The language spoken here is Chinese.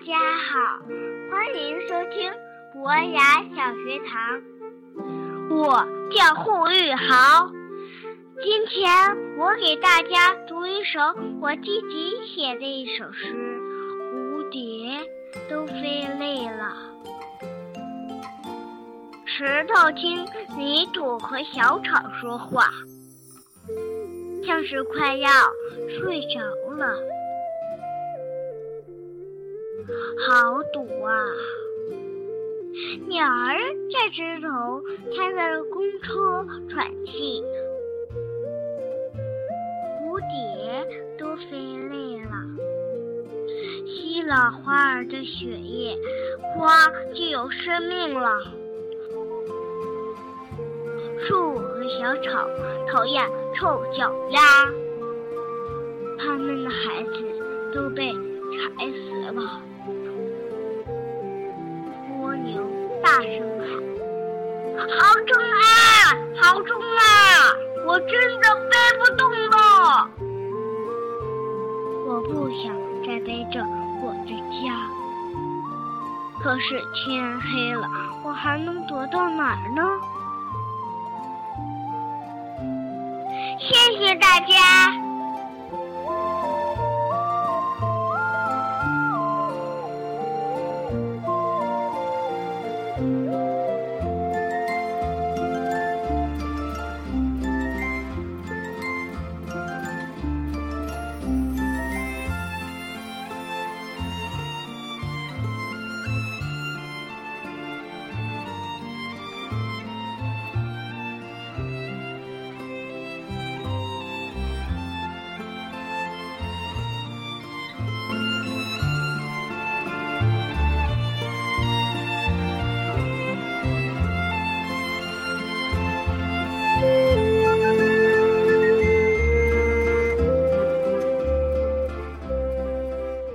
大家好，欢迎收听博雅小学堂。我叫霍玉豪，今天我给大家读一首我自己写的一首诗：蝴蝶都飞累了，石头听泥土和小草说话，像是快要睡着了。好堵啊！鸟儿在枝头开着公车喘气，蝴蝶都飞累了，吸了花儿的血液，花就有生命了。树和小草讨厌臭脚丫，它们的孩子都被踩死了。蜗牛大声喊：“好重啊，好重啊！我真的背不动了。我不想再背着我的家。可是天黑了，我还能躲到哪儿呢？”谢谢大家。